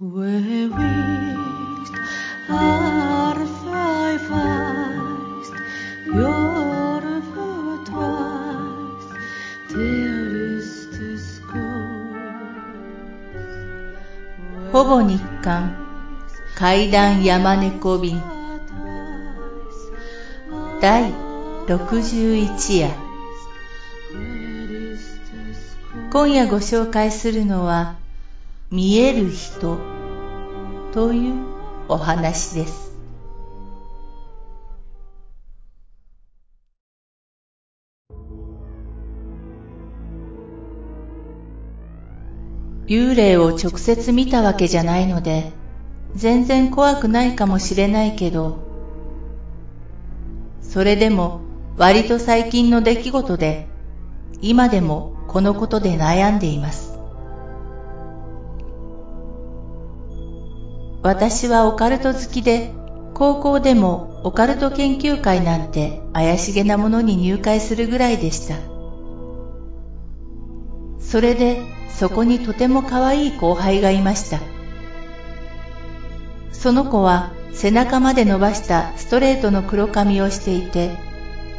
ほぼ日刊階段山猫便第61夜今夜ご紹介するのは見える人というお話です。幽霊を直接見たわけじゃないので全然怖くないかもしれないけどそれでも割と最近の出来事で今でもこのことで悩んでいます。私はオカルト好きで高校でもオカルト研究会なんて怪しげなものに入会するぐらいでした。それでそこにとても可愛い後輩がいました。その子は背中まで伸ばしたストレートの黒髪をしていて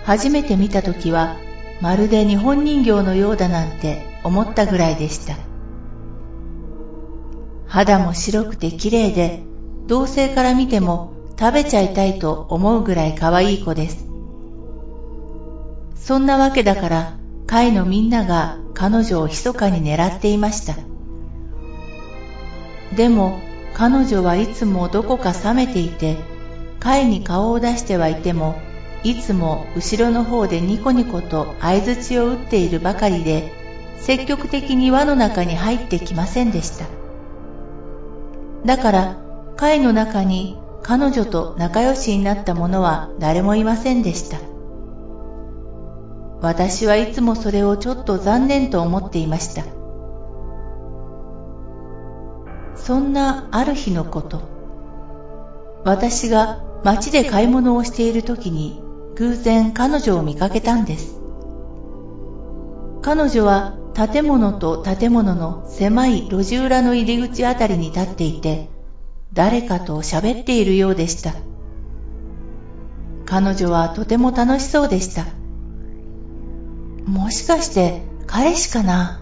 初めて見た時はまるで日本人形のようだなんて思ったぐらいでした。肌も白くて綺麗で同性から見ても食べちゃいたいと思うぐらい可愛い子です。そんなわけだから会のみんなが彼女を密かに狙っていました。でも彼女はいつもどこか冷めていて会に顔を出してはいてもいつも後ろの方でニコニコと相槌を打っているばかりで積極的に輪の中に入ってきませんでした。だから会の中に彼女と仲良しになった者は誰もいませんでした。私はいつもそれをちょっと残念と思っていました。そんなある日のこと私が街で買い物をしている時に偶然彼女を見かけたんです。彼女は建物と建物の狭い路地裏の入り口あたりに立っていて誰かと喋っているようでした。彼女はとても楽しそうでした。もしかして彼氏かな？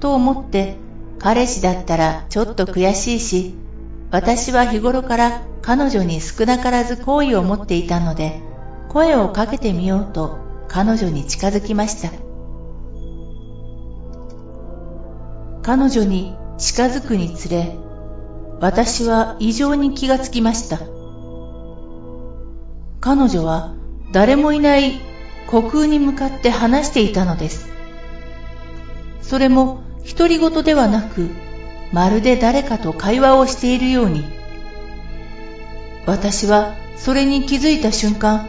と思って彼氏だったらちょっと悔しいし私は日頃から彼女に少なからず好意を持っていたので声をかけてみようと彼女に近づきました。彼女に近づくにつれ私は異常に気がつきました。彼女は誰もいない虚空に向かって話していたのです。それも独り言ではなくまるで誰かと会話をしているように。私はそれに気づいた瞬間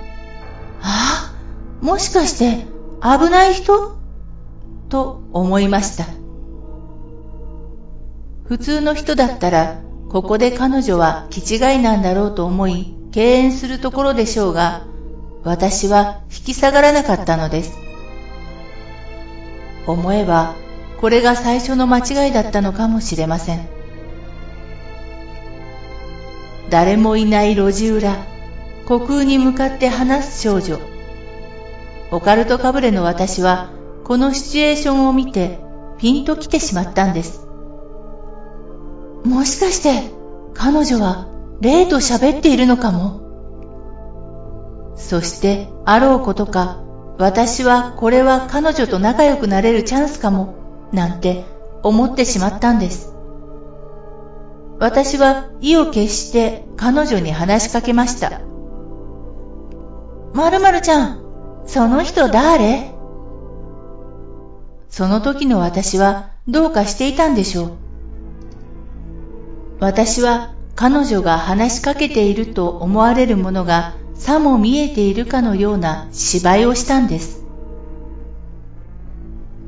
ああもしかして危ない人？と思いました。普通の人だったらここで彼女は気違いなんだろうと思い敬遠するところでしょうが私は引き下がらなかったのです。思えばこれが最初の間違いだったのかもしれません。誰もいない路地裏虚空に向かって話す少女。オカルトかぶれの私はこのシチュエーションを見てピンと来てしまったんです。もしかして彼女は霊と喋っているのかも？そしてあろうことか私はこれは彼女と仲良くなれるチャンスかも？なんて思ってしまったんです。私は意を決して彼女に話しかけました。まるまるちゃんその人誰？その時の私はどうかしていたんでしょう。私は彼女が話しかけていると思われるものがさも見えているかのような芝居をしたんです。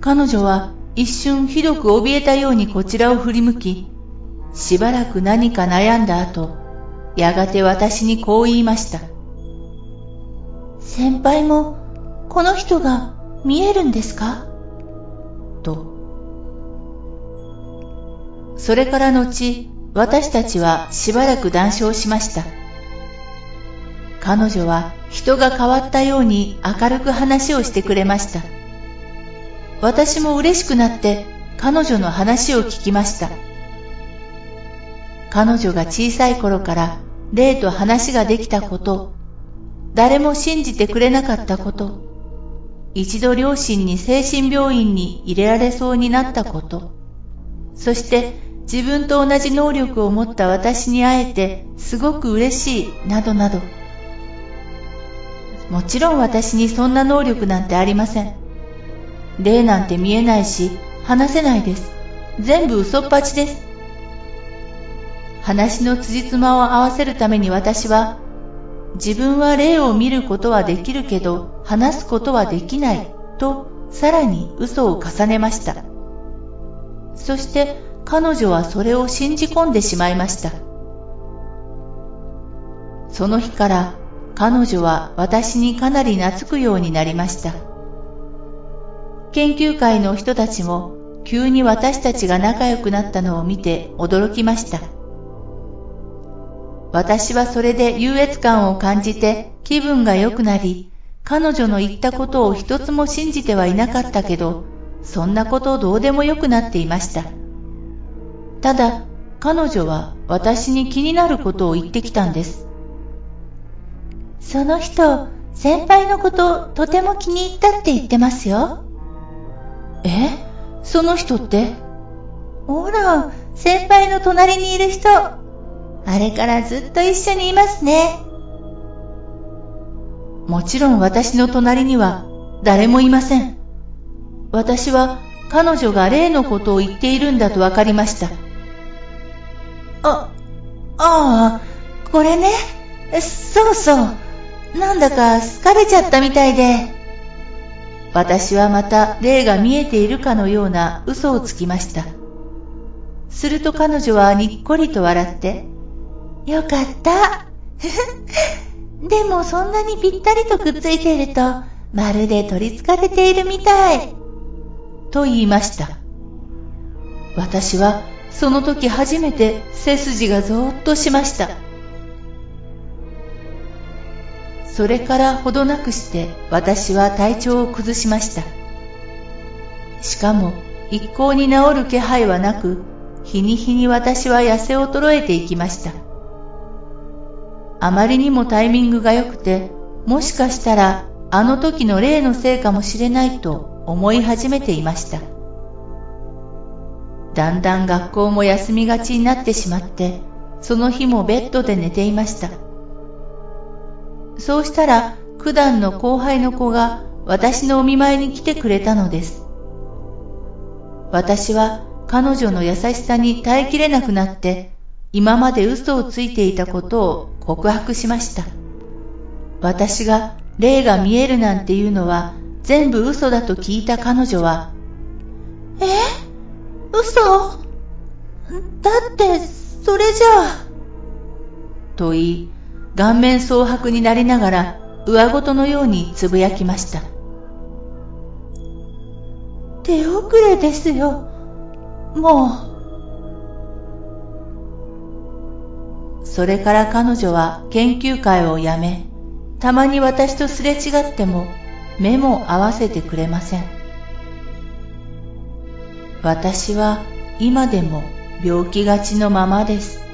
彼女は一瞬ひどく怯えたようにこちらを振り向き、しばらく何か悩んだ後、やがて私にこう言いました。先輩もこの人が見えるんですか？と。それから後、私たちはしばらく談笑しました。彼女は人が変わったように明るく話をしてくれました。私も嬉しくなって彼女の話を聞きました。彼女が小さい頃から霊と話ができたこと、誰も信じてくれなかったこと、一度両親に精神病院に入れられそうになったこと、そして自分と同じ能力を持った私に会えてすごく嬉しい、などなど。もちろん私にそんな能力なんてありません。霊なんて見えないし、話せないです。全部嘘っぱちです。話の辻褄を合わせるために私は、自分は霊を見ることはできるけど、話すことはできない、と、さらに嘘を重ねました。そして彼女はそれを信じ込んでしまいました。その日から彼女は私にかなり懐くようになりました。研究会の人たちも急に私たちが仲良くなったのを見て驚きました。私はそれで優越感を感じて気分が良くなり、彼女の言ったことを一つも信じてはいなかったけど、そんなことどうでもよくなっていました。ただ、彼女は私に気になることを言ってきたんです。その人、先輩のこととても気に入ったって言ってますよ。え？その人って？ほら、先輩の隣にいる人。あれからずっと一緒にいますね。もちろん私の隣には誰もいません。私は彼女が例のことを言っているんだと分かりました。あ、あ、これね。そうそう。なんだか疲れちゃったみたいで。私はまた霊が見えているかのような嘘をつきました。すると彼女はにっこりと笑って、よかった。でもそんなにぴったりとくっついていると、まるで取り憑かれているみたい。と言いました。私はその時初めて背筋がぞーっとしました。それからほどなくして私は体調を崩しました。しかも一向に治る気配はなく、日に日に私は痩せ衰えていきました。あまりにもタイミングが良くて、もしかしたらあの時の例のせいかもしれないと思い始めていました。だんだん学校も休みがちになってしまって、その日もベッドで寝ていました。そうしたら、九段の後輩の子が私のお見舞いに来てくれたのです。私は彼女の優しさに耐えきれなくなって、今まで嘘をついていたことを告白しました。私が霊が見えるなんていうのは全部嘘だと聞いた彼女は、え？嘘だって、それじゃあ。と言い、顔面蒼白になりながら上ごとのようにつぶやきました。手遅れですよ。もう。それから彼女は研究会を辞め、たまに私とすれ違っても目も合わせてくれません。私は今でも病気がちのままです。